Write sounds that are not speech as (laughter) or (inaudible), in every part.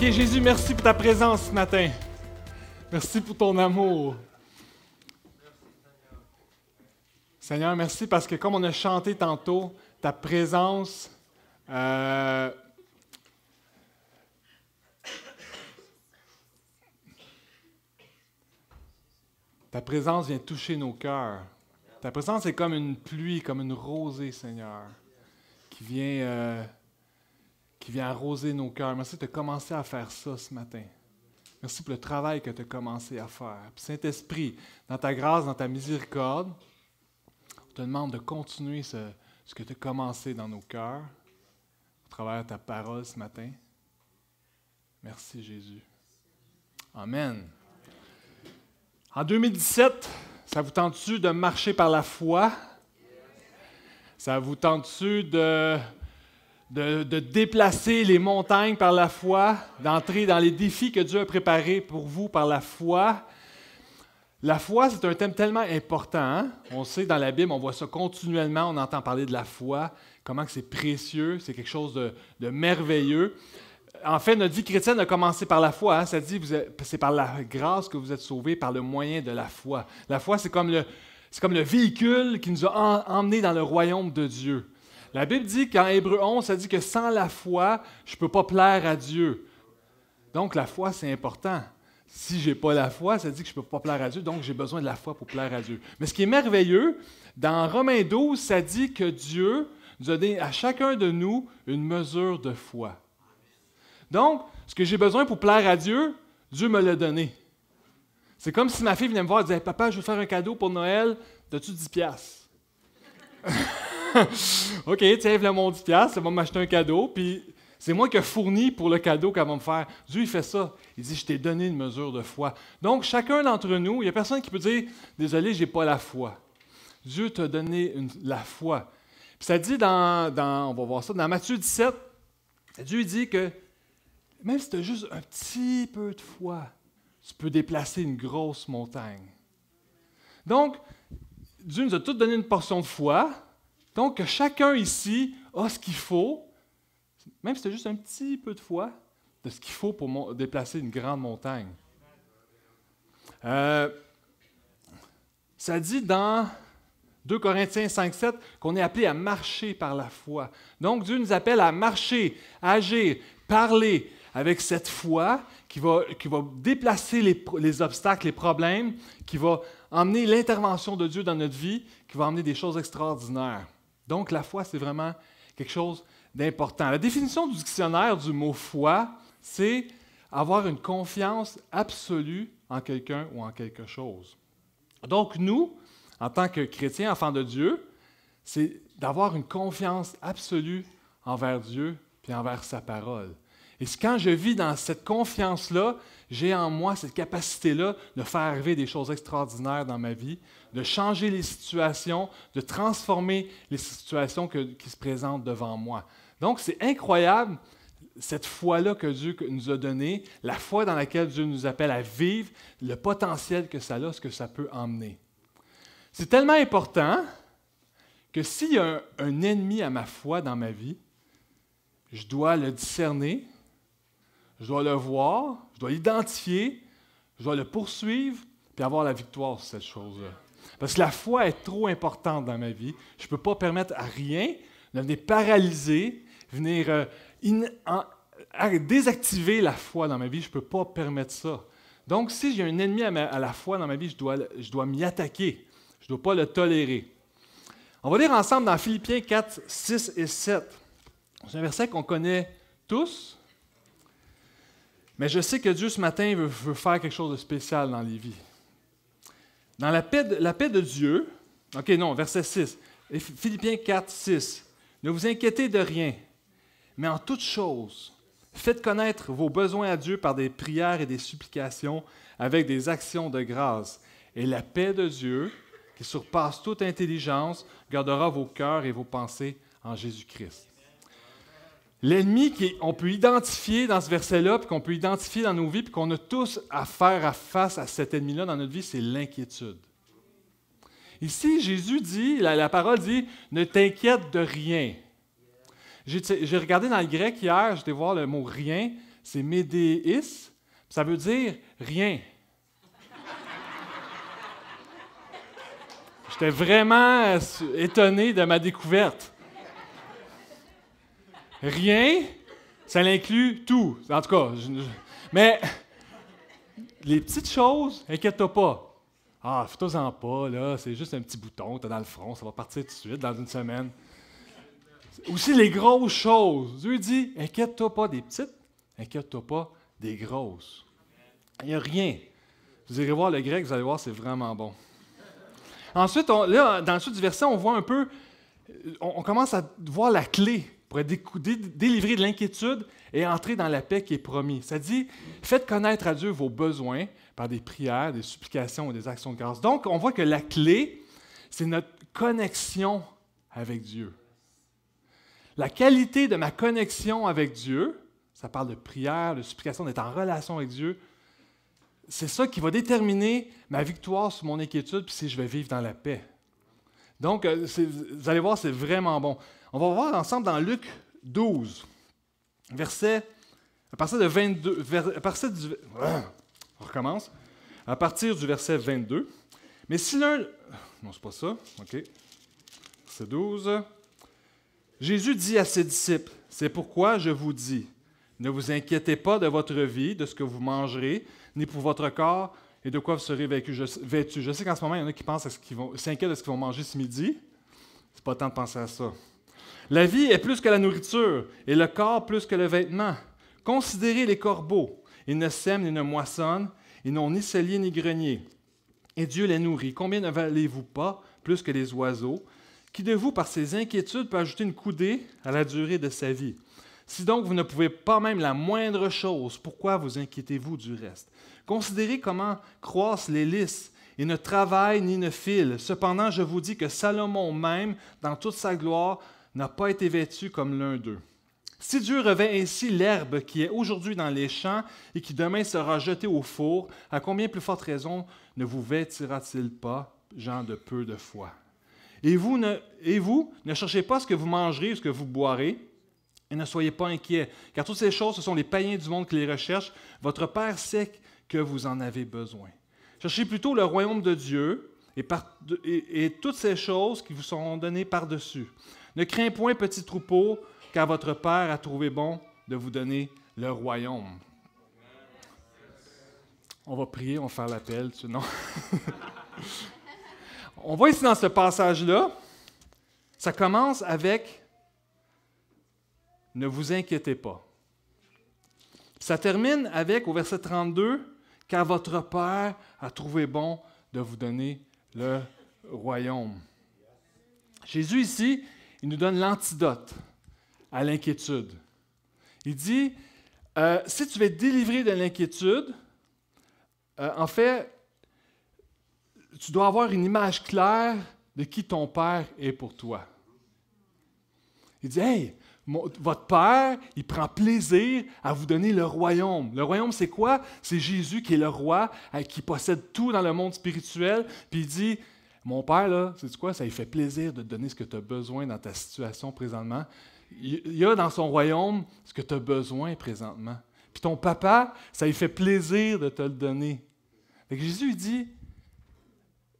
OK, Jésus, merci pour ta présence ce matin. Merci pour ton amour. Seigneur, merci parce que comme on a chanté tantôt, ta présence euh, ta présence vient toucher nos cœurs. Ta présence est comme une pluie, comme une rosée, Seigneur, qui vient euh, qui vient arroser nos cœurs. Merci de commencer à faire ça ce matin. Merci pour le travail que tu as commencé à faire. Saint-Esprit, dans ta grâce, dans ta miséricorde, on te demande de continuer ce, ce que tu as commencé dans nos cœurs, au travers de ta parole ce matin. Merci Jésus. Amen. En 2017, ça vous tente-tu de marcher par la foi? Ça vous tente-tu de de, déplacer les montagnes par la foi, d'entrer dans les défis que Dieu a préparés pour vous par la foi. La foi, c'est un thème tellement important. Hein? On sait dans la Bible, on voit ça continuellement, on entend parler de la foi, comment c'est précieux, c'est quelque chose de, merveilleux. En fait, notre vie chrétienne a commencé par la foi. Hein? Ça dit, c'est par la grâce que vous êtes sauvés, par le moyen de la foi. La foi, c'est comme le, c'est comme le véhicule qui nous a emmenés dans le royaume de Dieu. La Bible dit qu'en Hébreu 11, ça dit que sans la foi, je ne peux pas plaire à Dieu. Donc la foi, c'est important. Si je n'ai pas la foi, ça dit que je ne peux pas plaire à Dieu, donc j'ai besoin de la foi pour plaire à Dieu. Mais ce qui est merveilleux, dans Romains 12, ça dit que Dieu nous a donné à chacun de nous une mesure de foi. Donc, ce que j'ai besoin pour plaire à Dieu, Dieu me l'a donné. C'est comme si ma fille venait me voir et disait Papa, je veux faire un cadeau pour Noël, as-tu 10 piastres (laughs) OK, tiens, le mon 10$, ça va m'acheter un cadeau, puis c'est moi qui ai fourni pour le cadeau qu'elle va me faire. Dieu, il fait ça. Il dit, je t'ai donné une mesure de foi. Donc, chacun d'entre nous, il n'y a personne qui peut dire, désolé, je n'ai pas la foi. Dieu t'a donné la foi. Puis ça dit dans, on va voir ça, dans Matthieu 17, Dieu dit que même si tu as juste un petit peu de foi, tu peux déplacer une grosse montagne. Donc, Dieu nous a tous donné une portion de foi, donc, chacun ici a ce qu'il faut, même si c'est juste un petit peu de foi, de ce qu'il faut pour déplacer une grande montagne. Euh, ça dit dans 2 Corinthiens 5, 7 qu'on est appelé à marcher par la foi. Donc, Dieu nous appelle à marcher, agir, parler avec cette foi qui va, qui va déplacer les, les obstacles, les problèmes, qui va emmener l'intervention de Dieu dans notre vie, qui va emmener des choses extraordinaires. Donc, la foi, c'est vraiment quelque chose d'important. La définition du dictionnaire du mot foi, c'est avoir une confiance absolue en quelqu'un ou en quelque chose. Donc, nous, en tant que chrétiens, enfants de Dieu, c'est d'avoir une confiance absolue envers Dieu et envers sa parole. Et quand je vis dans cette confiance-là, j'ai en moi cette capacité-là de faire arriver des choses extraordinaires dans ma vie, de changer les situations, de transformer les situations qui se présentent devant moi. Donc, c'est incroyable cette foi-là que Dieu nous a donnée, la foi dans laquelle Dieu nous appelle à vivre, le potentiel que ça a, ce que ça peut emmener. C'est tellement important que s'il y a un ennemi à ma foi dans ma vie, je dois le discerner, je dois le voir, je dois l'identifier, je dois le poursuivre, puis avoir la victoire sur cette chose-là. Parce que la foi est trop importante dans ma vie. Je ne peux pas permettre à rien de venir paralyser, venir euh, désactiver la foi dans ma vie. Je ne peux pas permettre ça. Donc, si j'ai un ennemi à, la foi dans ma vie, je dois, je dois m'y attaquer. Je ne dois pas le tolérer. On va lire ensemble dans Philippiens 4, 6 et 7. C'est un verset qu'on connaît tous, mais je sais que Dieu ce matin veut, faire quelque chose de spécial dans les vies. Dans la paix, de, la paix de Dieu, OK, non, verset 6, Philippiens 4, 6, ne vous inquiétez de rien, mais en toute chose, Faites connaître vos besoins à Dieu par des prières et des supplications avec des actions de grâce. Et la paix de Dieu, qui surpasse toute intelligence, gardera vos cœurs et vos pensées en Jésus-Christ. L'ennemi qu'on peut identifier dans ce verset-là, puis qu'on peut identifier dans nos vies, puis qu'on a tous à faire à face à cet ennemi-là dans notre vie, c'est l'inquiétude. Ici, Jésus dit, la, parole dit, ne t'inquiète de rien. J'ai regardé dans le grec hier, j'étais voir le mot rien, c'est médéis, ça veut dire rien. J'étais vraiment étonné de ma découverte. Rien, ça inclut tout. En tout cas, mais les petites choses, inquiète-toi pas. Ah, fais-toi-en pas, là, c'est juste un petit bouton, t'as dans le front, ça va partir tout de suite dans une semaine. Aussi les grosses choses. Dieu dit, inquiète-toi pas des petites, inquiète-toi pas des grosses. Il n'y a rien. Vous irez voir le grec, vous allez voir, c'est vraiment bon. Ensuite, là, dans le sud du verset, on voit un peu, on commence à voir la clé pour être délivré de l'inquiétude et entrer dans la paix qui est promise. Ça dit, faites connaître à Dieu vos besoins par des prières, des supplications et des actions de grâce. Donc, on voit que la clé, c'est notre connexion avec Dieu. La qualité de ma connexion avec Dieu, ça parle de prière, de supplication, d'être en relation avec Dieu, c'est ça qui va déterminer ma victoire sur mon inquiétude, puis si je vais vivre dans la paix. Donc, euh, vous allez voir, c'est vraiment bon. On va voir ensemble dans Luc 12, verset, à partir de 22, à partir du, (coughs) on recommence, à partir du verset 22. Mais si l'un, non, c'est pas ça, ok, verset 12, Jésus dit à ses disciples, c'est pourquoi je vous dis, ne vous inquiétez pas de votre vie, de ce que vous mangerez, ni pour votre corps, et de quoi vous serez vêtus. Je, sais qu'en ce moment, il y en a qui pensent à ce qu'ils vont, s'inquiètent de ce qu'ils vont manger ce midi. C'est pas temps de penser à ça. La vie est plus que la nourriture et le corps plus que le vêtement. Considérez les corbeaux. Ils ne sèment ni ne moissonnent, ils n'ont ni cellier ni grenier. Et Dieu les nourrit. Combien ne valez-vous pas plus que les oiseaux? Qui de vous, par ses inquiétudes, peut ajouter une coudée à la durée de sa vie? Si donc vous ne pouvez pas même la moindre chose, pourquoi vous inquiétez-vous du reste? Considérez comment croissent les lys. Ils ne travaillent ni ne filent. Cependant, je vous dis que Salomon même, dans toute sa gloire, n'a pas été vêtu comme l'un d'eux. Si Dieu revêt ainsi l'herbe qui est aujourd'hui dans les champs et qui demain sera jetée au four, à combien plus forte raison ne vous vêtira-t-il pas, gens de peu de foi? Et vous, ne, et vous, ne cherchez pas ce que vous mangerez ou ce que vous boirez, et ne soyez pas inquiets, car toutes ces choses, ce sont les païens du monde qui les recherchent. Votre Père sait que vous en avez besoin. Cherchez plutôt le royaume de Dieu et, et toutes ces choses qui vous sont données par-dessus. Ne crains point, petit troupeau, car votre Père a trouvé bon de vous donner le royaume. On va prier, on va faire l'appel, non? (laughs) on voit ici dans ce passage-là, ça commence avec Ne vous inquiétez pas. Ça termine avec, au verset 32, car votre Père a trouvé bon de vous donner le royaume. Jésus ici, il nous donne l'antidote à l'inquiétude. Il dit, euh, si tu veux délivré de l'inquiétude, euh, en fait, tu dois avoir une image claire de qui ton Père est pour toi. Il dit, hey, votre Père, il prend plaisir à vous donner le royaume. Le royaume, c'est quoi? C'est Jésus qui est le roi, euh, qui possède tout dans le monde spirituel. Puis il dit, mon père, là, c'est quoi? Ça lui fait plaisir de te donner ce que tu as besoin dans ta situation présentement. Il y a dans son royaume ce que tu as besoin présentement. Puis ton papa, ça lui fait plaisir de te le donner. Jésus dit,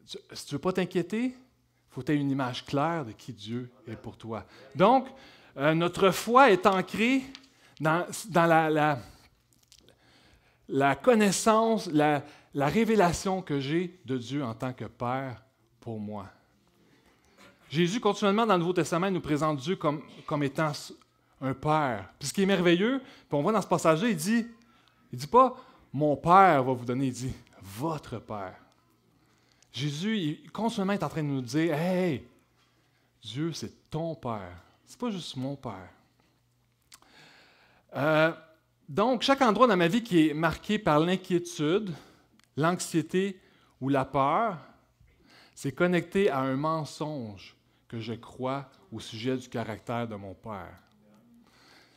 si tu ne veux pas t'inquiéter, il faut que tu aies une image claire de qui Dieu est pour toi. Donc, euh, notre foi est ancrée dans, la, connaissance, la révélation que j'ai de Dieu en tant que Père moi. Jésus, continuellement dans le Nouveau Testament, nous présente Dieu comme, comme étant un Père. Puis ce qui est merveilleux, on voit dans ce passage-là, il dit, il dit pas mon Père va vous donner, il dit votre Père. Jésus, il, continuellement, est en train de nous dire Hey, Dieu, c'est ton Père. C'est pas juste mon Père. Euh, Donc, chaque endroit dans ma vie qui est marqué par l'inquiétude, l'anxiété ou la peur, c'est connecté à un mensonge que je crois au sujet du caractère de mon Père.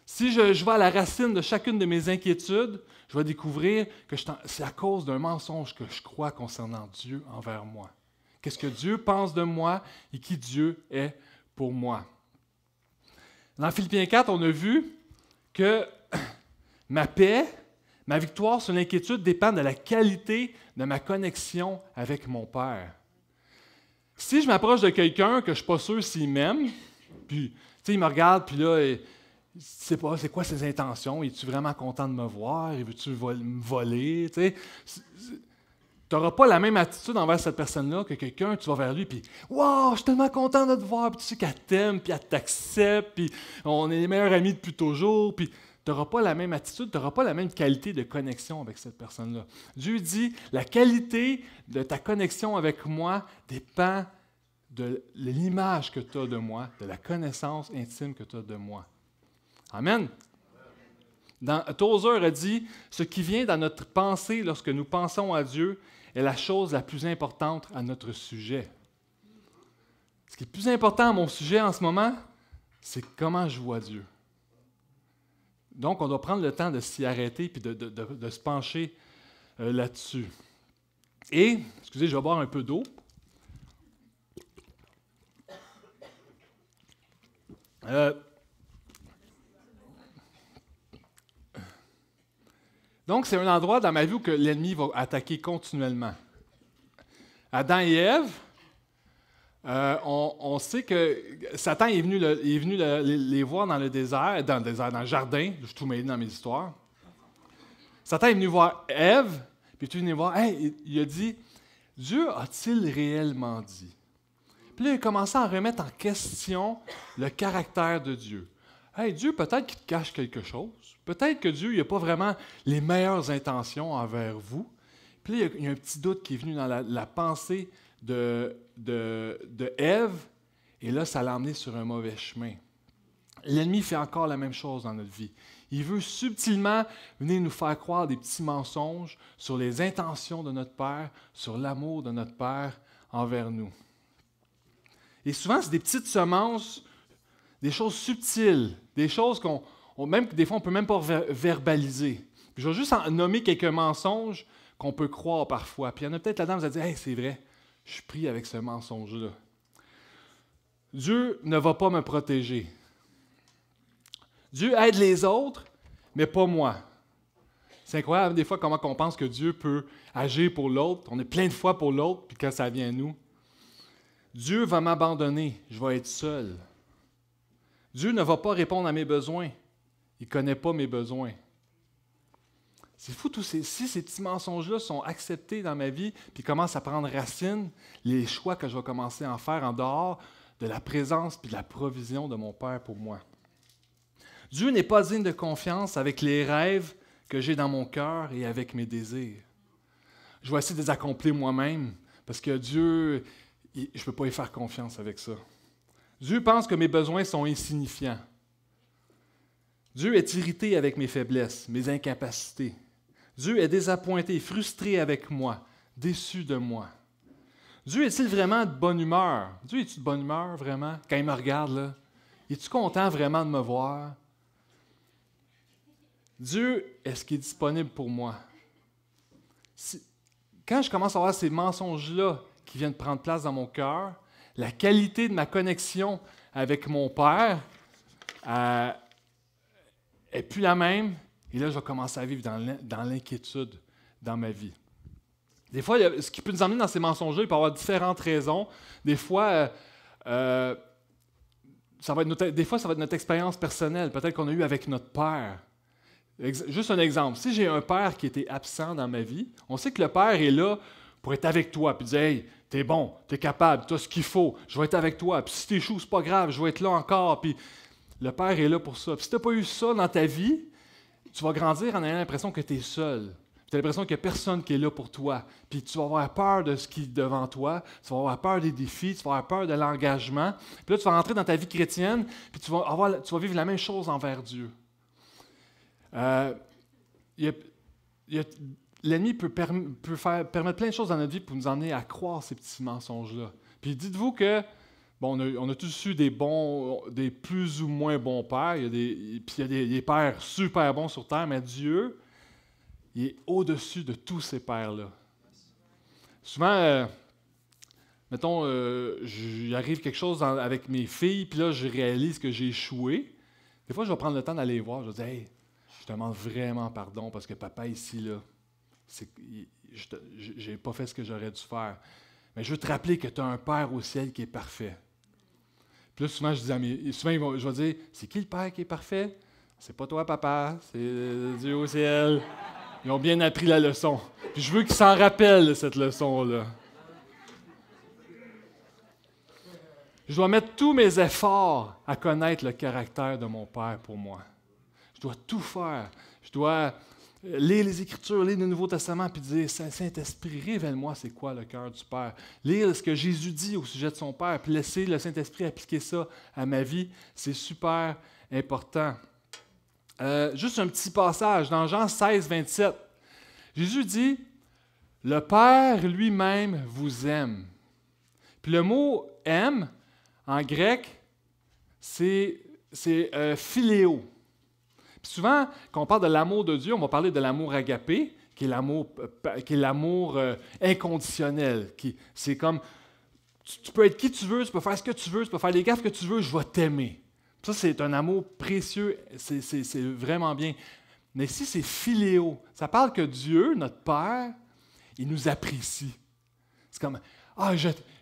Si je, vais à la racine de chacune de mes inquiétudes, je vais découvrir que c'est à cause d'un mensonge que je crois concernant Dieu envers moi. Qu'est-ce que Dieu pense de moi et qui Dieu est pour moi? Dans Philippiens 4, on a vu que (clears throat) ma paix, ma victoire sur l'inquiétude dépend de la qualité de ma connexion avec mon Père. Si je m'approche de quelqu'un que je ne suis pas sûr s'il m'aime, puis il me regarde, puis là, il pas c'est quoi ses intentions, es-tu vraiment content de me voir, veux-tu me voler, tu n'auras pas la même attitude envers cette personne-là que quelqu'un, tu vas vers lui, puis Waouh, je suis tellement content de te voir, puis tu sais qu'elle t'aime, puis elle t'accepte, puis on est les meilleurs amis depuis toujours, puis tu n'auras pas la même attitude, tu n'auras pas la même qualité de connexion avec cette personne-là. Dieu dit la qualité de ta connexion avec moi dépend de l'image que tu as de moi, de la connaissance intime que tu as de moi. Amen. Dans, Tozer a dit Ce qui vient dans notre pensée lorsque nous pensons à Dieu est la chose la plus importante à notre sujet. Ce qui est plus important à mon sujet en ce moment, c'est comment je vois Dieu. Donc, on doit prendre le temps de s'y arrêter et de, se pencher euh, là-dessus. Et, excusez, je vais boire un peu d'eau. Euh, Donc, c'est un endroit dans ma vie où l'ennemi va attaquer continuellement. Adam et Ève, euh, on, sait que Satan est venu, les, voir dans le désert, dans le désert, dans le jardin. Je suis tout mêlé dans mes histoires. Satan est venu voir Ève, puis il est venu voir, il a dit Dieu a-t-il réellement dit Puis là, il a commencé à remettre en question le caractère de Dieu. Hey, Dieu, peut-être qu'il te cache quelque chose. Peut-être que Dieu n'a pas vraiment les meilleures intentions envers vous. Puis là, il y, a, un petit doute qui est venu dans la, pensée de, de, de Ève, et là, ça l'a emmené sur un mauvais chemin. L'ennemi fait encore la même chose dans notre vie. Il veut subtilement venir nous faire croire des petits mensonges sur les intentions de notre Père, sur l'amour de notre Père envers nous. Et souvent, c'est des petites semences des choses subtiles, des choses qu'on, même des fois, on peut même pas verbaliser. je vais juste en nommer quelques mensonges qu'on peut croire parfois. Puis il y en a peut-être là-dedans, vous allez dire, hey, c'est vrai, je suis pris avec ce mensonge-là. Dieu ne va pas me protéger. Dieu aide les autres, mais pas moi. C'est incroyable des fois comment on pense que Dieu peut agir pour l'autre. On est plein de fois pour l'autre, puis quand ça vient à nous, Dieu va m'abandonner, je vais être seul. Dieu ne va pas répondre à mes besoins. Il ne connaît pas mes besoins. C'est fou, tous ces, si ces petits mensonges-là sont acceptés dans ma vie, puis commencent à prendre racine, les choix que je vais commencer à en faire en dehors de la présence puis de la provision de mon Père pour moi. Dieu n'est pas digne de confiance avec les rêves que j'ai dans mon cœur et avec mes désirs. Je vais essayer de les accomplir moi-même, parce que Dieu, je ne peux pas y faire confiance avec ça. Dieu pense que mes besoins sont insignifiants. Dieu est irrité avec mes faiblesses, mes incapacités. Dieu est désappointé, frustré avec moi, déçu de moi. Dieu est-il vraiment de bonne humeur? Dieu est-il de bonne humeur vraiment? Quand il me regarde là? Es-tu content vraiment de me voir? Dieu, est-ce qu'il est disponible pour moi? quand je commence à avoir ces mensonges-là qui viennent prendre place dans mon cœur, la qualité de ma connexion avec mon Père n'est euh, plus la même. Et là, je vais commencer à vivre dans l'inquiétude dans ma vie. Des fois, ce qui peut nous emmener dans ces mensonges il peut y avoir différentes raisons. Des fois, euh, euh, ça va être des fois, ça va être notre expérience personnelle, peut-être qu'on a eu avec notre père. juste un exemple. Si j'ai un père qui était absent dans ma vie, on sait que le père est là pour être avec toi, puis dire Hey, t'es bon, t'es capable, t'as ce qu'il faut, je vais être avec toi. Puis si t'échoues, c'est pas grave, je vais être là encore. Puis le Père est là pour ça. Puis si t'as pas eu ça dans ta vie, tu vas grandir en ayant l'impression que tu es seul. Tu as l'impression qu'il n'y a personne qui est là pour toi. Puis tu vas avoir peur de ce qui est devant toi, tu vas avoir peur des défis, tu vas avoir peur de l'engagement. Puis là, tu vas rentrer dans ta vie chrétienne, puis tu vas, avoir, tu vas vivre la même chose envers Dieu. Euh, l'ennemi peut, peut faire, permettre plein de choses dans notre vie pour nous emmener à croire ces petits mensonges-là. Puis dites-vous que, bon, on a, tous eu des bons, des plus ou moins bons pères, il y a des, puis il y a des, pères super bons sur Terre, mais Dieu, il est au-dessus de tous ces pères-là. Souvent, euh, mettons, euh, j'arrive quelque chose avec mes filles, puis là, je réalise que j'ai échoué. Des fois, je vais prendre le temps d'aller voir. Je vais dire, hey, je te demande vraiment pardon parce que papa, ici, là, je n'ai pas fait ce que j'aurais dû faire. Mais je veux te rappeler que tu as un Père au ciel qui est parfait. Là, souvent, je dis à mes, souvent, je vais dire, c'est qui le Père qui est parfait? C'est pas toi, papa, c'est Dieu au ciel. Ils ont bien appris la leçon. Je veux qu'ils s'en rappellent, cette leçon-là. Je dois mettre tous mes efforts à connaître le caractère de mon Père pour moi. Je dois tout faire. Je dois lire les Écritures, lire le Nouveau Testament, puis dire Saint-Esprit, révèle-moi c'est quoi le cœur du Père. Lire ce que Jésus dit au sujet de son Père, puis laisser le Saint-Esprit appliquer ça à ma vie, c'est super important. Euh, juste un petit passage dans Jean 16, 27. Jésus dit Le Père lui-même vous aime. Puis le mot aime, en grec, c'est euh, philéo. Souvent, quand on parle de l'amour de Dieu, on va parler de l'amour agapé, qui est l'amour, euh, euh, inconditionnel. C'est comme, tu, peux être qui tu veux, tu peux faire ce que tu veux, tu peux faire les gaffes que tu veux, je vais t'aimer. Ça, c'est un amour précieux, c'est, vraiment bien. Mais ici, c'est philéo. Ça parle que Dieu, notre Père, il nous apprécie. C'est comme, ah,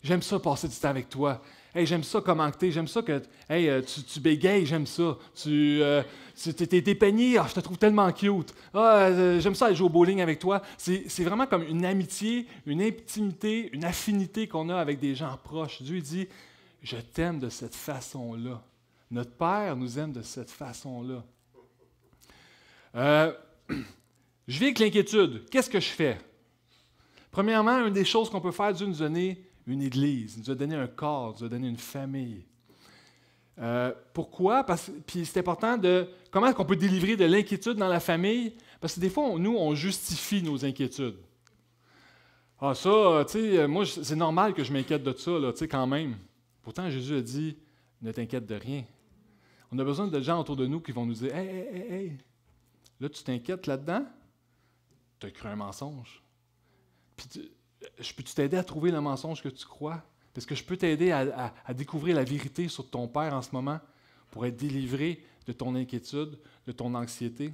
j'aime ça passer du temps avec toi. Hey, j'aime ça commenter, j'aime ça que hey, euh, tu, tu bégayes, j'aime ça. Tu euh, t'es dépeigné, ah, je te trouve tellement cute. Ah, euh, j'aime ça aller jouer au bowling avec toi. C'est vraiment comme une amitié, une intimité, une affinité qu'on a avec des gens proches. Dieu dit, je t'aime de cette façon-là. Notre Père nous aime de cette façon-là. (clears throat) je vis avec l'inquiétude. Qu'est-ce que je fais? Premièrement, une des choses qu'on peut faire, Dieu nous donner une Église, il nous a donné un corps, il nous a donné une famille. Euh, pourquoi? Parce, puis c'est important de comment est-ce qu'on peut délivrer de l'inquiétude dans la famille? Parce que des fois, nous, on justifie nos inquiétudes. Ah, ça, tu sais, moi, c'est normal que je m'inquiète de ça, tu sais, quand même. Pourtant, Jésus a dit, ne t'inquiète de rien. On a besoin de gens autour de nous qui vont nous dire, hey, hey, hey, hey, là, tu t'inquiètes là-dedans? Tu as cru un mensonge. Puis je peux t'aider à trouver le mensonge que tu crois? Est-ce que je peux t'aider à, découvrir la vérité sur ton Père en ce moment pour être délivré de ton inquiétude, de ton anxiété?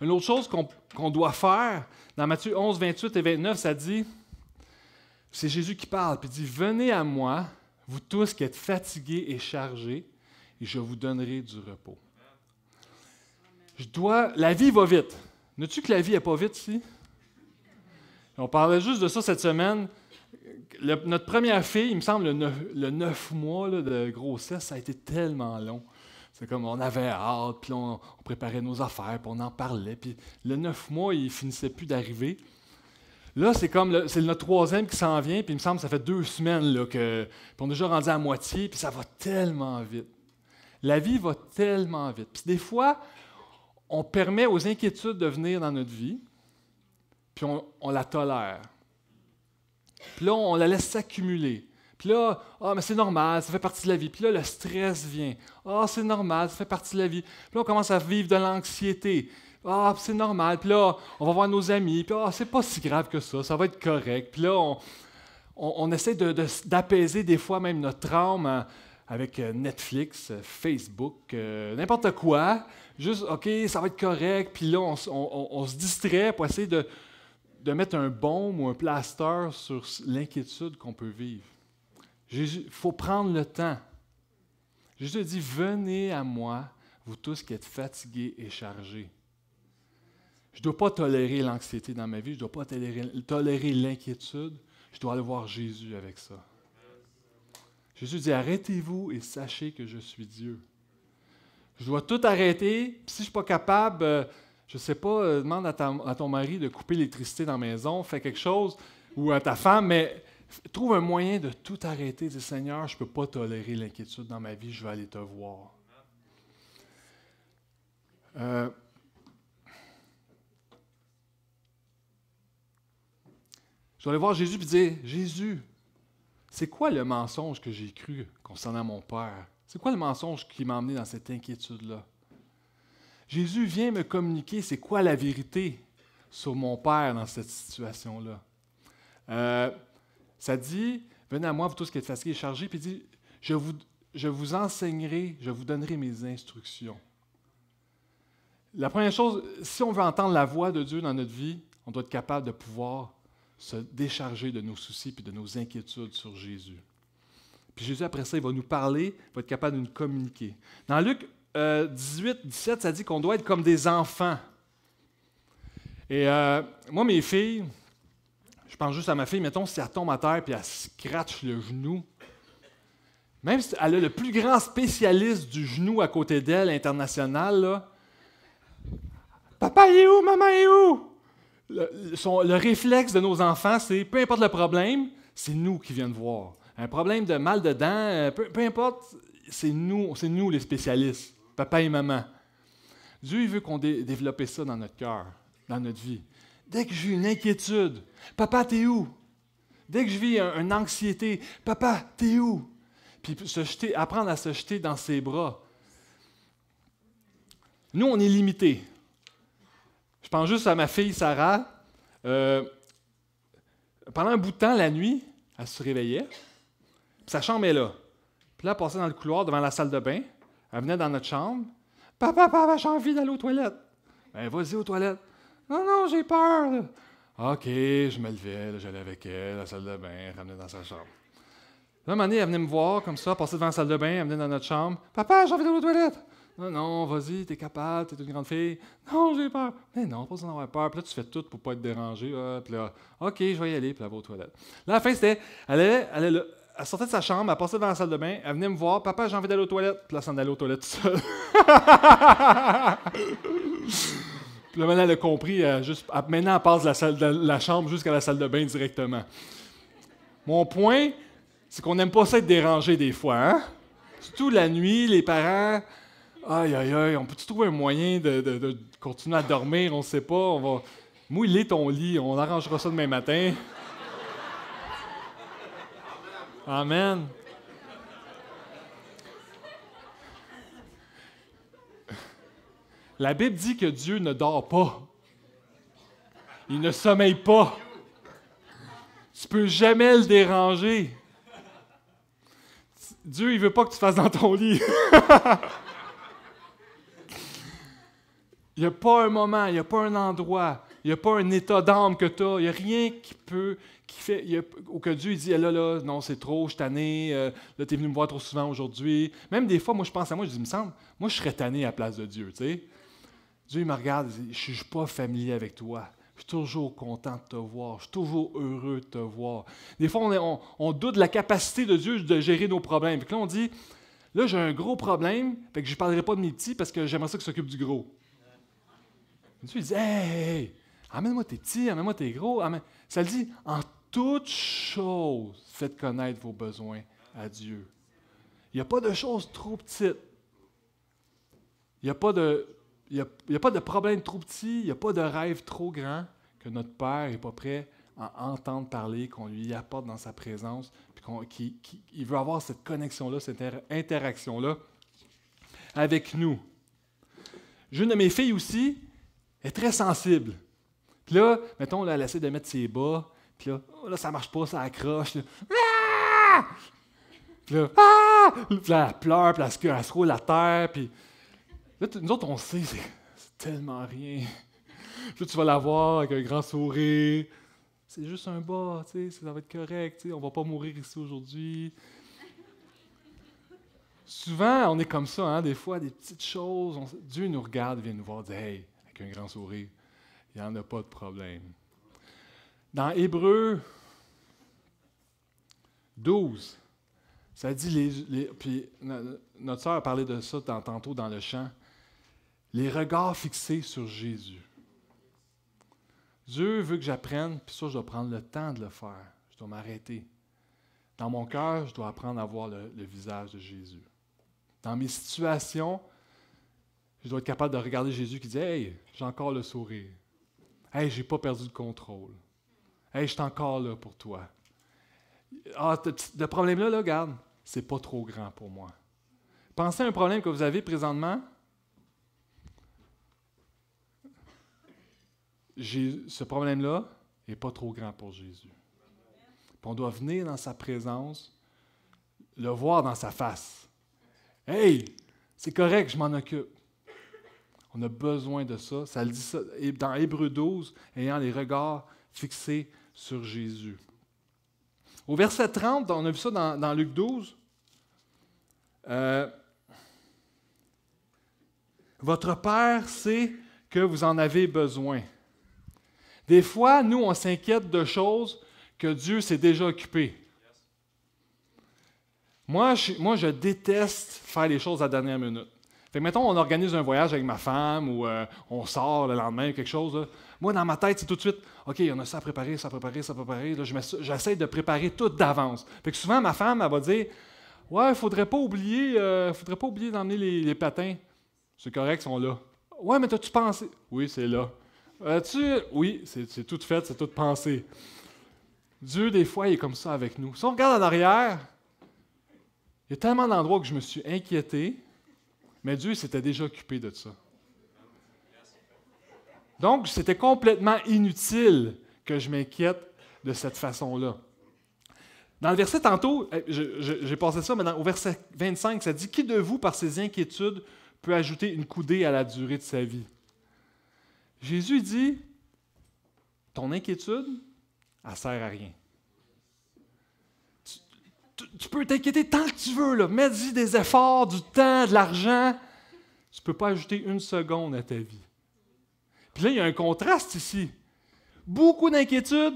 Une autre chose qu'on doit faire, dans Matthieu 11, 28 et 29, ça dit, c'est Jésus qui parle, puis dit, venez à moi, vous tous qui êtes fatigués et chargés, et je vous donnerai du repos. Je dois, la vie va vite. N'as-tu que la vie n'est pas vite ici? On parlait juste de ça cette semaine. notre première fille, il me semble, le neuf, mois de grossesse, ça a été tellement long. C'est comme on avait hâte, puis on, préparait nos affaires, puis on en parlait. Puis le neuf mois, il finissait plus d'arriver. Là, c'est comme c'est notre troisième qui s'en vient, puis il me semble que ça fait deux semaines que, puis on est déjà rendu à moitié, puis ça va tellement vite. La vie va tellement vite. Puis des fois, on permet aux inquiétudes de venir dans notre vie, puis on, la tolère. Puis là, on la laisse s'accumuler. Puis là, ah, mais c'est normal, ça fait partie de la vie. Puis là, le stress vient. Ah, c'est normal, ça fait partie de la vie. Puis là, on commence à vivre de l'anxiété. Ah, c'est normal. Puis là, on va voir nos amis. Puis ah, c'est pas si grave que ça, ça va être correct. Puis là, on, essaie d'apaiser des fois même notre traume hein, avec euh, Netflix, euh, Facebook, euh, n'importe quoi. Juste, OK, ça va être correct. Puis là, on, on se distrait pour essayer de, de mettre un baume ou un plaster sur l'inquiétude qu'on peut vivre. Il faut prendre le temps. Jésus dit, venez à moi, vous tous qui êtes fatigués et chargés. Je ne dois pas tolérer l'anxiété dans ma vie, je ne dois pas tolérer, l'inquiétude, je dois aller voir Jésus avec ça. Jésus dit, arrêtez-vous et sachez que je suis Dieu. Je dois tout arrêter, si je ne suis pas capable, euh, je sais pas, euh, demande à, ton mari de couper l'électricité dans la maison, fais quelque chose, ou à ta femme, mais trouve un moyen de tout arrêter. Dis Seigneur, je ne peux pas tolérer l'inquiétude dans ma vie, je vais aller te voir. Euh, je vais aller voir Jésus et dire Jésus, c'est quoi le mensonge que j'ai cru concernant mon père? C'est quoi le mensonge qui m'a emmené dans cette inquiétude-là? Jésus vient me communiquer c'est quoi la vérité sur mon Père dans cette situation-là. Euh, ça dit Venez à moi, vous tous qui êtes fatigués et chargés, puis dit je vous, je vous enseignerai, je vous donnerai mes instructions. La première chose, si on veut entendre la voix de Dieu dans notre vie, on doit être capable de pouvoir se décharger de nos soucis et de nos inquiétudes sur Jésus. Puis Jésus, après ça, il va nous parler, il va être capable de nous communiquer. Dans Luc 18, euh, 17, ça dit qu'on doit être comme des enfants. Et euh, moi, mes filles, je pense juste à ma fille, mettons, si elle tombe à terre et elle scratch le genou, même si elle a le plus grand spécialiste du genou à côté d'elle, international, là, Papa est où? Maman est où? Le, réflexe de nos enfants, c'est peu importe le problème, c'est nous qui viennent voir. Un problème de mal de dents, euh, peu, importe, c'est nous, c'est nous les spécialistes, papa et maman. Dieu il veut qu'on développe ça dans notre cœur, dans notre vie. Dès que j'ai une inquiétude, papa, t'es où? Dès que je vis une anxiété, papa, t'es où? Puis apprendre à se jeter dans ses bras. Nous, on est limités. Je pense juste à ma fille Sarah. Euh, pendant un bout de temps, la nuit, elle se réveillait. sa chambre est là. Puis là, elle passait dans le couloir devant la salle de bain. Elle venait dans notre chambre. Papa, papa, j'ai envie d'aller aux toilettes. Ben, vas-y aux toilettes. Non, non, j'ai peur. OK, je me levais, j'allais avec elle, la salle de bain, elle ramenait dans sa chambre. Là, un moment donné, elle venait me voir comme ça, passer devant la salle de bain, elle venait dans notre chambre. Papa, j'ai envie d'aller aux toilettes. Non, non, vas-y, t'es capable, t'es une grande fille. Non, j'ai peur. Mais non, pas besoin d'avoir peur. Puis là, tu fais tout pour pas être dérangé. puis là, OK, je vais y aller, puis elle va aux toilettes. Là, à la fin, c'était, elle, allait, elle, elle, sortait de sa chambre, elle passait dans la salle de bain, elle venait me voir, papa, j'ai envie d'aller aux toilettes. Puis là, elle s'en allait aux toilettes tout seul. (laughs) puis là, maintenant, elle a compris, juste, maintenant, elle passe de la, de chambre jusqu'à la salle de bain directement. Mon point, c'est qu'on n'aime pas ça être dérangé des fois, hein? Surtout la nuit, les parents Aïe, aïe, aïe, on peut-tu trouver un moyen de, continuer à dormir? On ne sait pas. On va mouiller ton lit. On arrangera ça demain matin. Amen. La Bible dit que Dieu ne dort pas. Il ne sommeille pas. Tu peux jamais le déranger. Dieu, il veut pas que tu fasses dans ton lit. (laughs) Il n'y a pas un moment, il n'y a pas un endroit, il n'y a pas un état d'âme que tu as, il n'y a rien qui peut, qui fait, ou que Dieu dit, là, là, non, c'est trop, je suis tanné, euh, là, tu es venu me voir trop souvent aujourd'hui. Même des fois, moi, je pense à moi, je dis, il me semble, moi, je serais tanné à la place de Dieu, tu sais. Dieu, il me regarde, il dit, je ne suis pas familier avec toi. Je suis toujours content de te voir. Je suis toujours heureux de te voir. Des fois, on, doute de la capacité de Dieu de gérer nos problèmes. Puis là, on dit, là, j'ai un gros problème, fait que je ne parlerai pas de mes petits parce que j'aimerais ça qu'ils s'occupent du gros. Dieu dit Hey, amène-moi tes petits, amène-moi tes gros. Ça dit En toute chose, faites connaître vos besoins à Dieu. Il n'y a pas de choses trop petites. Il n'y a, pas de, il a, pas de problème trop petit. Il n'y a pas de rêve trop grand que notre Père n'est pas prêt à entendre parler, qu'on lui apporte dans sa présence, puis qu'il veut avoir cette connexion-là, cette interaction-là avec nous. J'ai une de mes filles aussi, est très sensible. Puis là, mettons, là, elle essaie de mettre ses bas, puis là, oh, là ça marche pas, ça accroche. Ah! Puis là, ah! puis là, elle pleure, puis elle, se roule à terre, puis là, nous autres, on sait, c'est, tellement rien. Puis là, tu vas la voir avec un grand sourire. C'est juste un bas, tu sais, ça va être correct, tu sais, on va pas mourir ici aujourd'hui. Souvent, on est comme ça, hein, des fois, des petites choses. Dieu nous regarde, vient nous voir, dit Hey, un grand sourire. Il n'y en a pas de problème. Dans Hébreu 12, ça dit, les, puis notre soeur a parlé de ça tantôt dans le chant, les regards fixés sur Jésus. Dieu veut que j'apprenne, puis ça, je dois prendre le temps de le faire. Je dois m'arrêter. Dans mon cœur, je dois apprendre à voir le, le visage de Jésus. Dans mes situations, je dois être capable de regarder Jésus qui dit Hey, j'ai encore le sourire. Hey, j'ai pas perdu le contrôle. Hey, je suis encore là pour toi. Ah, le problème-là, là, regarde, c'est pas trop grand pour moi. Pensez à un problème que vous avez présentement. Ce problème-là n'est pas trop grand pour Jésus. on doit venir dans sa présence, le voir dans sa face. Hey, c'est correct, je m'en occupe. On a besoin de ça. Ça le dit ça dans Hébreu 12, ayant les regards fixés sur Jésus. Au verset 30, on a vu ça dans, Luc 12. Euh, votre Père sait que vous en avez besoin. Des fois, nous, on s'inquiète de choses que Dieu s'est déjà occupé. Moi moi, je déteste faire les choses à la dernière minute. Fait que, mettons, on organise un voyage avec ma femme ou euh, on sort le lendemain ou quelque chose. Moi, dans ma tête, c'est tout de suite, OK, on a ça à préparer, ça à préparer, ça à préparer. J'essaie de préparer tout d'avance. Fait que souvent, ma femme, elle va dire, Ouais, il faudrait pas oublier, euh, faudrait pas oublier d'emmener les, patins. C'est correct, ils sont là. Ouais, mais as-tu pensé? Oui, c'est là. tu Oui, c'est tout fait, c'est tout pensé. Dieu, des fois, il est comme ça avec nous. Si on regarde en arrière, il y a tellement d'endroits que je me suis inquiété, mais Dieu s'était déjà occupé de ça. Donc, c'était complètement inutile que je m'inquiète de cette façon-là. Dans le verset tantôt, eh, j'ai passé ça, mais au verset 25, ça dit Qui de vous, par ses inquiétudes, peut ajouter une coudée à la durée de sa vie Jésus dit Ton inquiétude, elle ne sert à rien. Tu, peux t'inquiéter tant que tu veux, là. mets-y des efforts, du temps, de l'argent. Tu ne peux pas ajouter une seconde à ta vie. Puis là, il y a un contraste ici. Beaucoup d'inquiétude,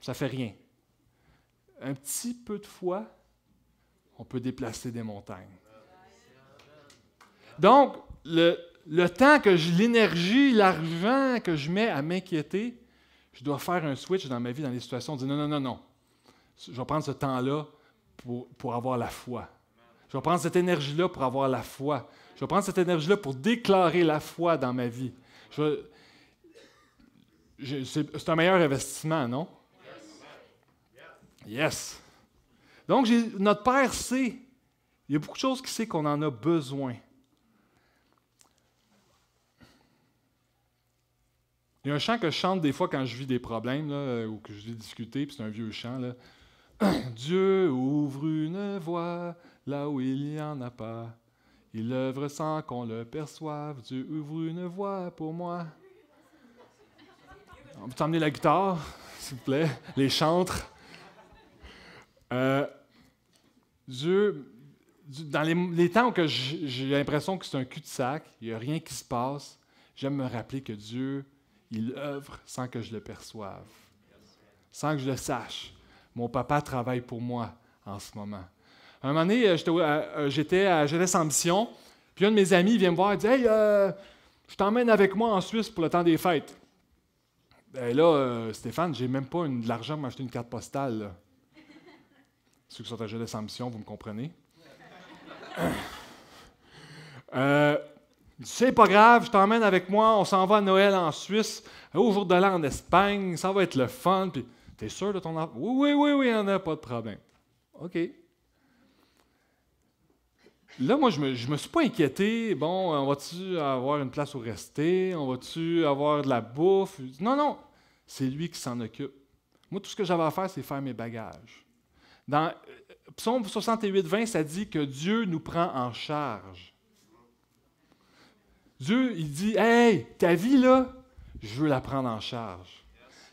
ça fait rien. Un petit peu de foi, on peut déplacer des montagnes. Donc, le, temps que j'ai, l'énergie, l'argent que je mets à m'inquiéter, je dois faire un switch dans ma vie, dans les situations, dire non, non, non, non. Je vais prendre ce temps-là pour, pour avoir la foi. Je vais prendre cette énergie-là pour avoir la foi. Je vais prendre cette énergie-là pour déclarer la foi dans ma vie c'est un meilleur investissement, non? Yes. Donc, notre Père sait. Il y a beaucoup de choses qui sait qu'on en a besoin. Il y a un chant que je chante des fois quand je vis des problèmes ou que je dis discuter, puis c'est un vieux chant. (coughs) Dieu ouvre une voie là où il n'y en a pas. Il œuvre sans qu'on le perçoive. Dieu ouvre une voie pour moi. On peut t'emmener la guitare, s'il vous plaît, les chantres. Euh, Dieu, dans les, temps où j'ai l'impression que c'est un cul-de-sac, il n'y a rien qui se passe, j'aime me rappeler que Dieu, il œuvre sans que je le perçoive, sans que je le sache. Mon papa travaille pour moi en ce moment. Un moment donné, euh, euh, j'étais à Jeunesse mission, puis un de mes amis vient me voir et dit Hey, euh, je t'emmène avec moi en Suisse pour le temps des fêtes. Et là, Stéphane, j'ai même pas de l'argent pour m'acheter une carte postale. Ceux qui sont à Jeunesse mission, vous me comprenez? (coughs) c'est pas grave, je t'emmène avec moi, on s'en va à Noël en Suisse, au jour de l'an en Espagne, ça va être le fun. Puis, t'es sûr de ton enfant? Oui, oui, oui, oui, il n'y en a pas de problème. OK. Là, moi, je me, me suis pas inquiété. Bon, on va-tu avoir une place où rester? On va-tu avoir de la bouffe? Non, non. C'est lui qui s'en occupe. Moi, tout ce que j'avais à faire, c'est faire mes bagages. Dans euh, Psaume 68, 20, ça dit que Dieu nous prend en charge. Dieu, il dit Hey, ta vie, là, je veux la prendre en charge.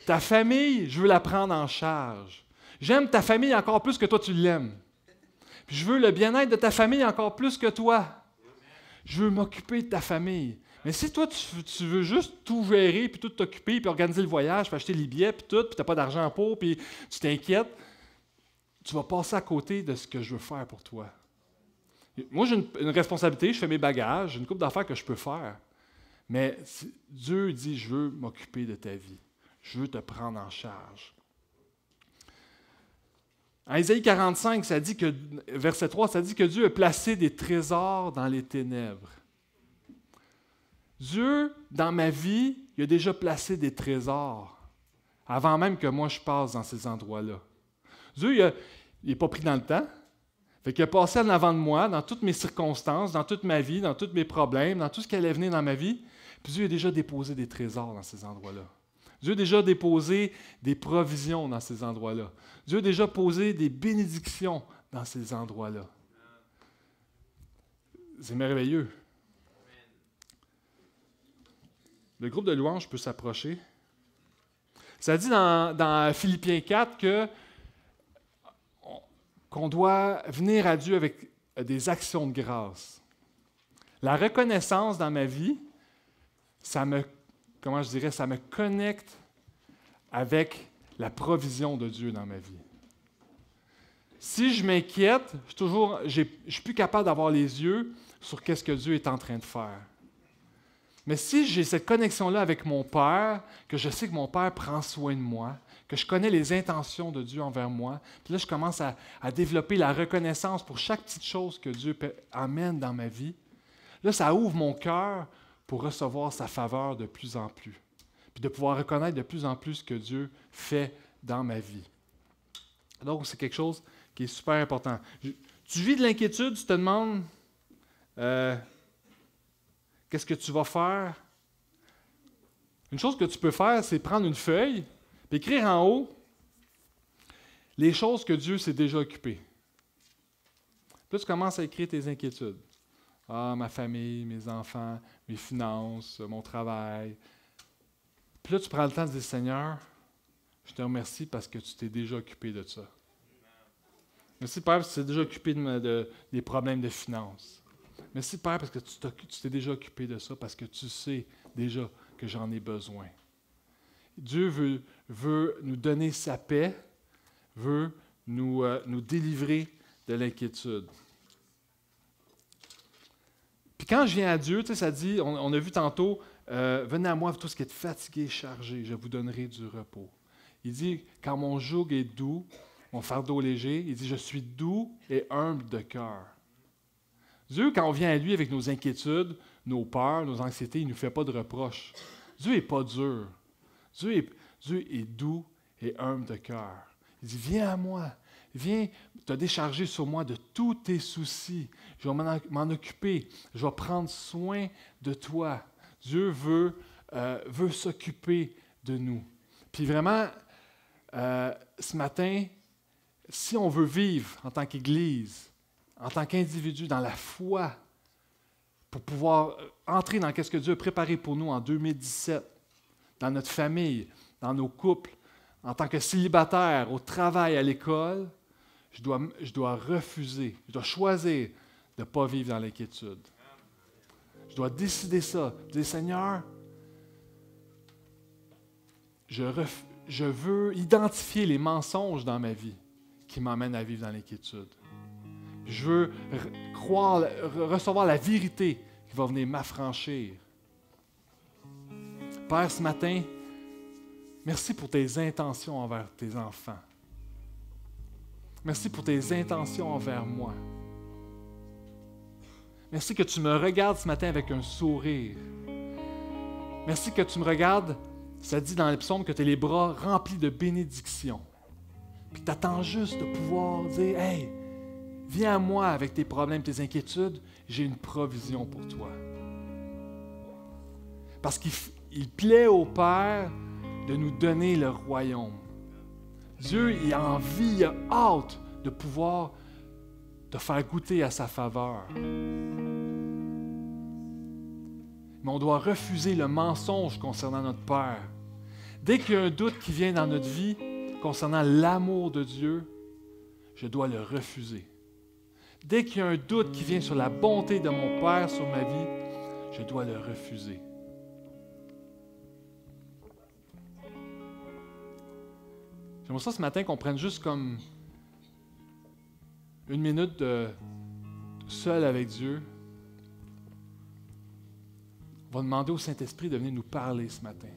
Ta famille, je veux la prendre en charge. J'aime ta famille encore plus que toi, tu l'aimes je veux le bien-être de ta famille encore plus que toi. Je veux m'occuper de ta famille. Mais si toi, tu, veux juste tout gérer, puis tout t'occuper, puis organiser le voyage, puis acheter les billets, puis tout, puis tu n'as pas d'argent pour, puis tu t'inquiètes, tu vas passer à côté de ce que je veux faire pour toi. Moi, j'ai une, responsabilité, je fais mes bagages, j'ai une coupe d'affaires que je peux faire. Mais Dieu dit, je veux m'occuper de ta vie. Je veux te prendre en charge. En Isaïe 45, ça dit verset 3, ça dit que Dieu a placé des trésors dans les ténèbres. Dieu, dans ma vie, il a déjà placé des trésors. avant même que moi je passe dans ces endroits-là. Dieu, il n'est pas pris dans le temps. Fait qu'il a passé en avant de moi dans toutes mes circonstances, dans toute ma vie, dans tous mes problèmes, dans tout ce qui allait venir dans ma vie. Puis Dieu a déjà déposé des trésors dans ces endroits-là. Dieu a déjà déposé des provisions dans ces endroits-là. Dieu a déjà posé des bénédictions dans ces endroits-là. C'est merveilleux. Le groupe de louanges peut s'approcher. Ça dit dans, dans Philippiens 4 que qu'on doit venir à Dieu avec des actions de grâce. La reconnaissance dans ma vie, ça me, comment je dirais, ça me connecte avec la provision de Dieu dans ma vie. Si je m'inquiète, je ne suis plus capable d'avoir les yeux sur qu'est-ce que Dieu est en train de faire. Mais si j'ai cette connexion-là avec mon Père, que je sais que mon Père prend soin de moi, que je connais les intentions de Dieu envers moi, puis là, je commence à, développer la reconnaissance pour chaque petite chose que Dieu amène dans ma vie, là, ça ouvre mon cœur pour recevoir sa faveur de plus en plus, puis de pouvoir reconnaître de plus en plus ce que Dieu fait dans ma vie. Donc, c'est quelque chose qui est super important. Tu vis de l'inquiétude, tu te demandes euh, qu'est-ce que tu vas faire? Une chose que tu peux faire, c'est prendre une feuille, puis écrire en haut les choses que Dieu s'est déjà occupé. Puis tu commences à écrire tes inquiétudes. Ah, ma famille, mes enfants, mes finances, mon travail. Puis là, tu prends le temps de dire Seigneur, je te remercie parce que tu t'es déjà occupé de ça. Merci, Père, parce que tu t'es déjà occupé de, des problèmes de finances. Merci, Père, parce que tu t'es déjà occupé de ça, parce que tu sais déjà que j'en ai besoin. Dieu veut, veut nous donner sa paix, veut nous, euh, nous délivrer de l'inquiétude. Quand je viens à Dieu, tu sais, ça dit, on, a vu tantôt, euh, venez à moi, tout ce qui est fatigué, chargé, je vous donnerai du repos. Il dit, quand mon joug est doux, mon fardeau léger, il dit, je suis doux et humble de cœur. Dieu, quand on vient à lui avec nos inquiétudes, nos peurs, nos anxiétés, il ne nous fait pas de reproches. Dieu n'est pas dur. Dieu est doux et humble de cœur. Il dit, viens à moi, viens te décharger sur moi de tous tes soucis. Je vais m'en occuper. Je vais prendre soin de toi. Dieu veut, euh, veut s'occuper de nous. Puis vraiment, euh, ce matin, si on veut vivre en tant qu'Église, en tant qu'individu, dans la foi, pour pouvoir entrer dans ce que Dieu a préparé pour nous en 2017, dans notre famille, dans nos couples, en tant que célibataire, au travail, à l'école, je dois, je dois refuser, je dois choisir de ne pas vivre dans l'inquiétude. Je dois décider ça. Dire, Seigneur, je, je veux identifier les mensonges dans ma vie qui m'emmènent à vivre dans l'inquiétude. Je veux croire, recevoir la vérité qui va venir m'affranchir. Père, ce matin, merci pour tes intentions envers tes enfants. Merci pour tes intentions envers moi. Merci que tu me regardes ce matin avec un sourire. Merci que tu me regardes, ça dit dans les psaumes que tu as les bras remplis de bénédictions. Puis tu attends juste de pouvoir dire Hey, viens à moi avec tes problèmes, tes inquiétudes, j'ai une provision pour toi. Parce qu'il il plaît au Père de nous donner le royaume. Dieu il a envie, il a hâte de pouvoir te faire goûter à sa faveur. Mais on doit refuser le mensonge concernant notre Père. Dès qu'il y a un doute qui vient dans notre vie concernant l'amour de Dieu, je dois le refuser. Dès qu'il y a un doute qui vient sur la bonté de mon Père sur ma vie, je dois le refuser. J'aimerais ça ce matin qu'on prenne juste comme une minute de seul avec Dieu. On va demander au Saint-Esprit de venir nous parler ce matin.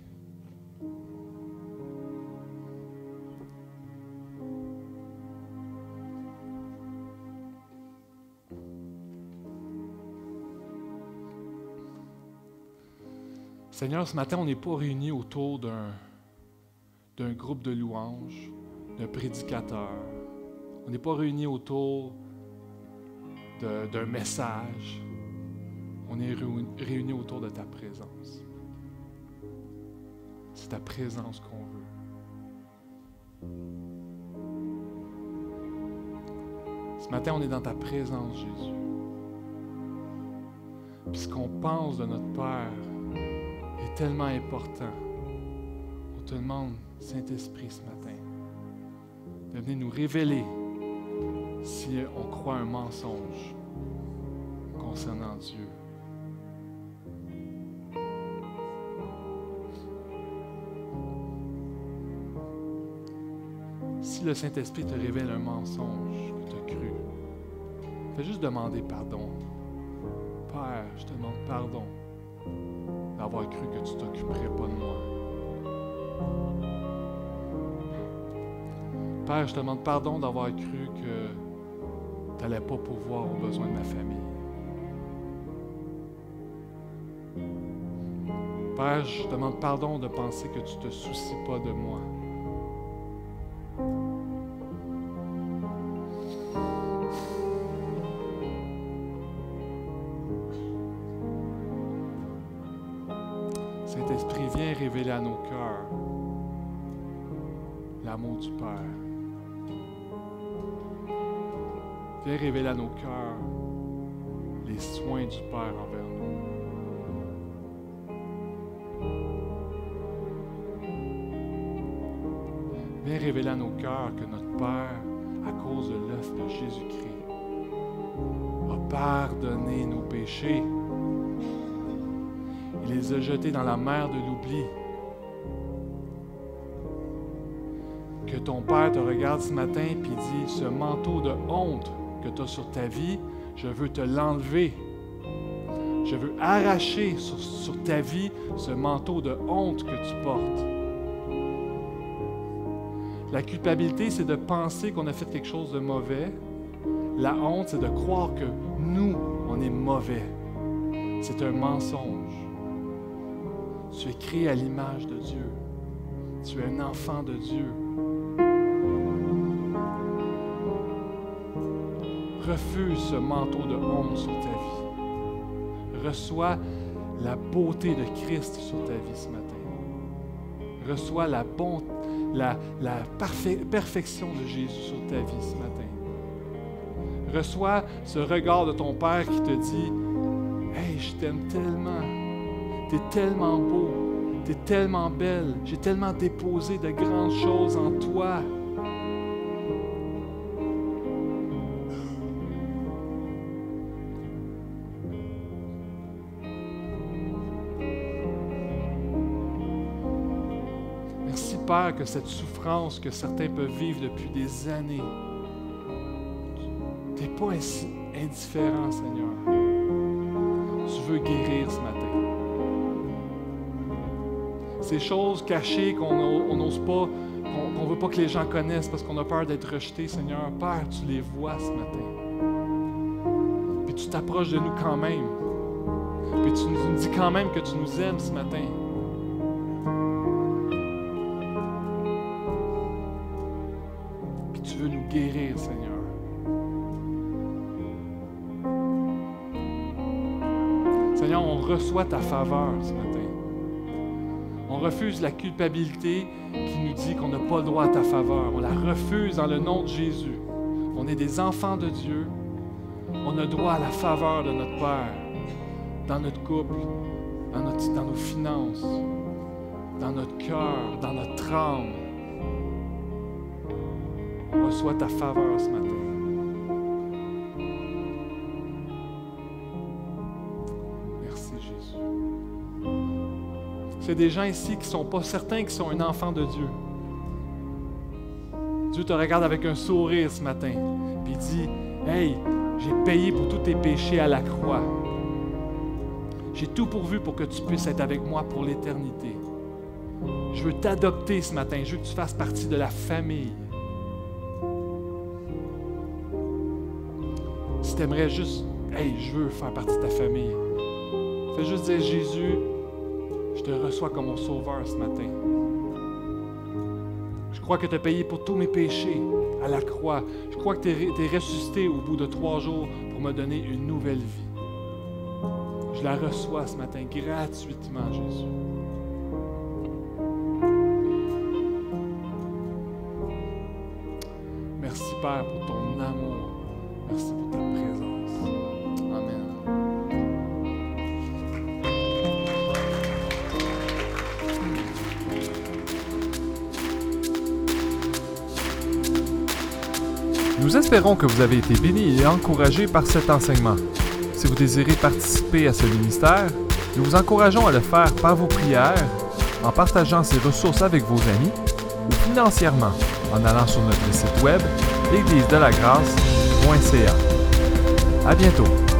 Seigneur, ce matin, on n'est pas réunis autour d'un d'un groupe de louanges, d'un prédicateur. On n'est pas réunis autour d'un message. On est réunis autour de ta présence. C'est ta présence qu'on veut. Ce matin, on est dans ta présence, Jésus. Puis ce qu'on pense de notre Père est tellement important. On te demande, Saint-Esprit, ce matin, de nous révéler si on croit un mensonge concernant Dieu. Si le Saint-Esprit te révèle un mensonge que tu as cru, fais juste demander pardon. Père, je te demande pardon d'avoir cru que tu t'occuperais pas de moi. Père, je demande pardon d'avoir cru que tu n'allais pas pouvoir aux besoins de ma famille. Père, je demande pardon de penser que tu ne te soucies pas de moi. Les soins du Père envers nous. Viens révéler à nos cœurs que notre Père, à cause de l'œuvre de Jésus-Christ, a pardonné nos péchés. Il les a jetés dans la mer de l'oubli. Que ton Père te regarde ce matin et dit, ce manteau de honte que tu as sur ta vie, je veux te l'enlever. Je veux arracher sur, sur, ta vie ce manteau de honte que tu portes. La culpabilité, c'est de penser qu'on a fait quelque chose de mauvais. La honte, c'est de croire que nous, on est mauvais. C'est un mensonge. Tu es créé à l'image de Dieu. Tu es un enfant de Dieu. Refuse ce manteau de honte sur ta vie. Reçois la beauté de Christ sur ta vie ce matin. Reçois la, bonté, la, perfection de Jésus sur ta vie ce matin. Reçois ce regard de ton Père qui te dit, Hey, je t'aime tellement. Tu es tellement beau. Tu es tellement belle. J'ai tellement déposé de grandes choses en toi. Cette souffrance que certains peuvent vivre depuis des années, tu n'es pas indifférent, Seigneur. Tu veux guérir ce matin. Ces choses cachées qu'on n'ose pas, qu'on ne veut pas que les gens connaissent parce qu'on a peur d'être rejeté, Seigneur, Père, tu les vois ce matin. Puis tu t'approches de nous quand même. Puis tu nous dis quand même que tu nous aimes ce matin. Guérir, Seigneur. Seigneur, on reçoit ta faveur ce matin. On refuse la culpabilité qui nous dit qu'on n'a pas le droit à ta faveur. On la refuse dans le nom de Jésus. On est des enfants de Dieu. On a droit à la faveur de notre Père dans notre couple, dans, nos finances, dans notre cœur, dans notre âme reçois ta faveur ce matin. Merci Jésus. C'est des gens ici qui ne sont pas certains qu'ils sont un enfant de Dieu. Dieu te regarde avec un sourire ce matin, puis dit, Hey, j'ai payé pour tous tes péchés à la croix. J'ai tout pourvu pour que tu puisses être avec moi pour l'éternité. Je veux t'adopter ce matin. Je veux que tu fasses partie de la famille. Si tu aimerais juste, hey, je veux faire partie de ta famille, fais juste dire Jésus, je te reçois comme mon sauveur ce matin. Je crois que tu as payé pour tous mes péchés à la croix. Je crois que tu es, ressuscité au bout de trois jours pour me donner une nouvelle vie. Je la reçois ce matin gratuitement, Jésus. Espérons que vous avez été bénis et encouragés par cet enseignement. Si vous désirez participer à ce ministère, nous vous encourageons à le faire par vos prières, en partageant ces ressources avec vos amis ou financièrement en allant sur notre site web l'église de la grâce.ca. À bientôt.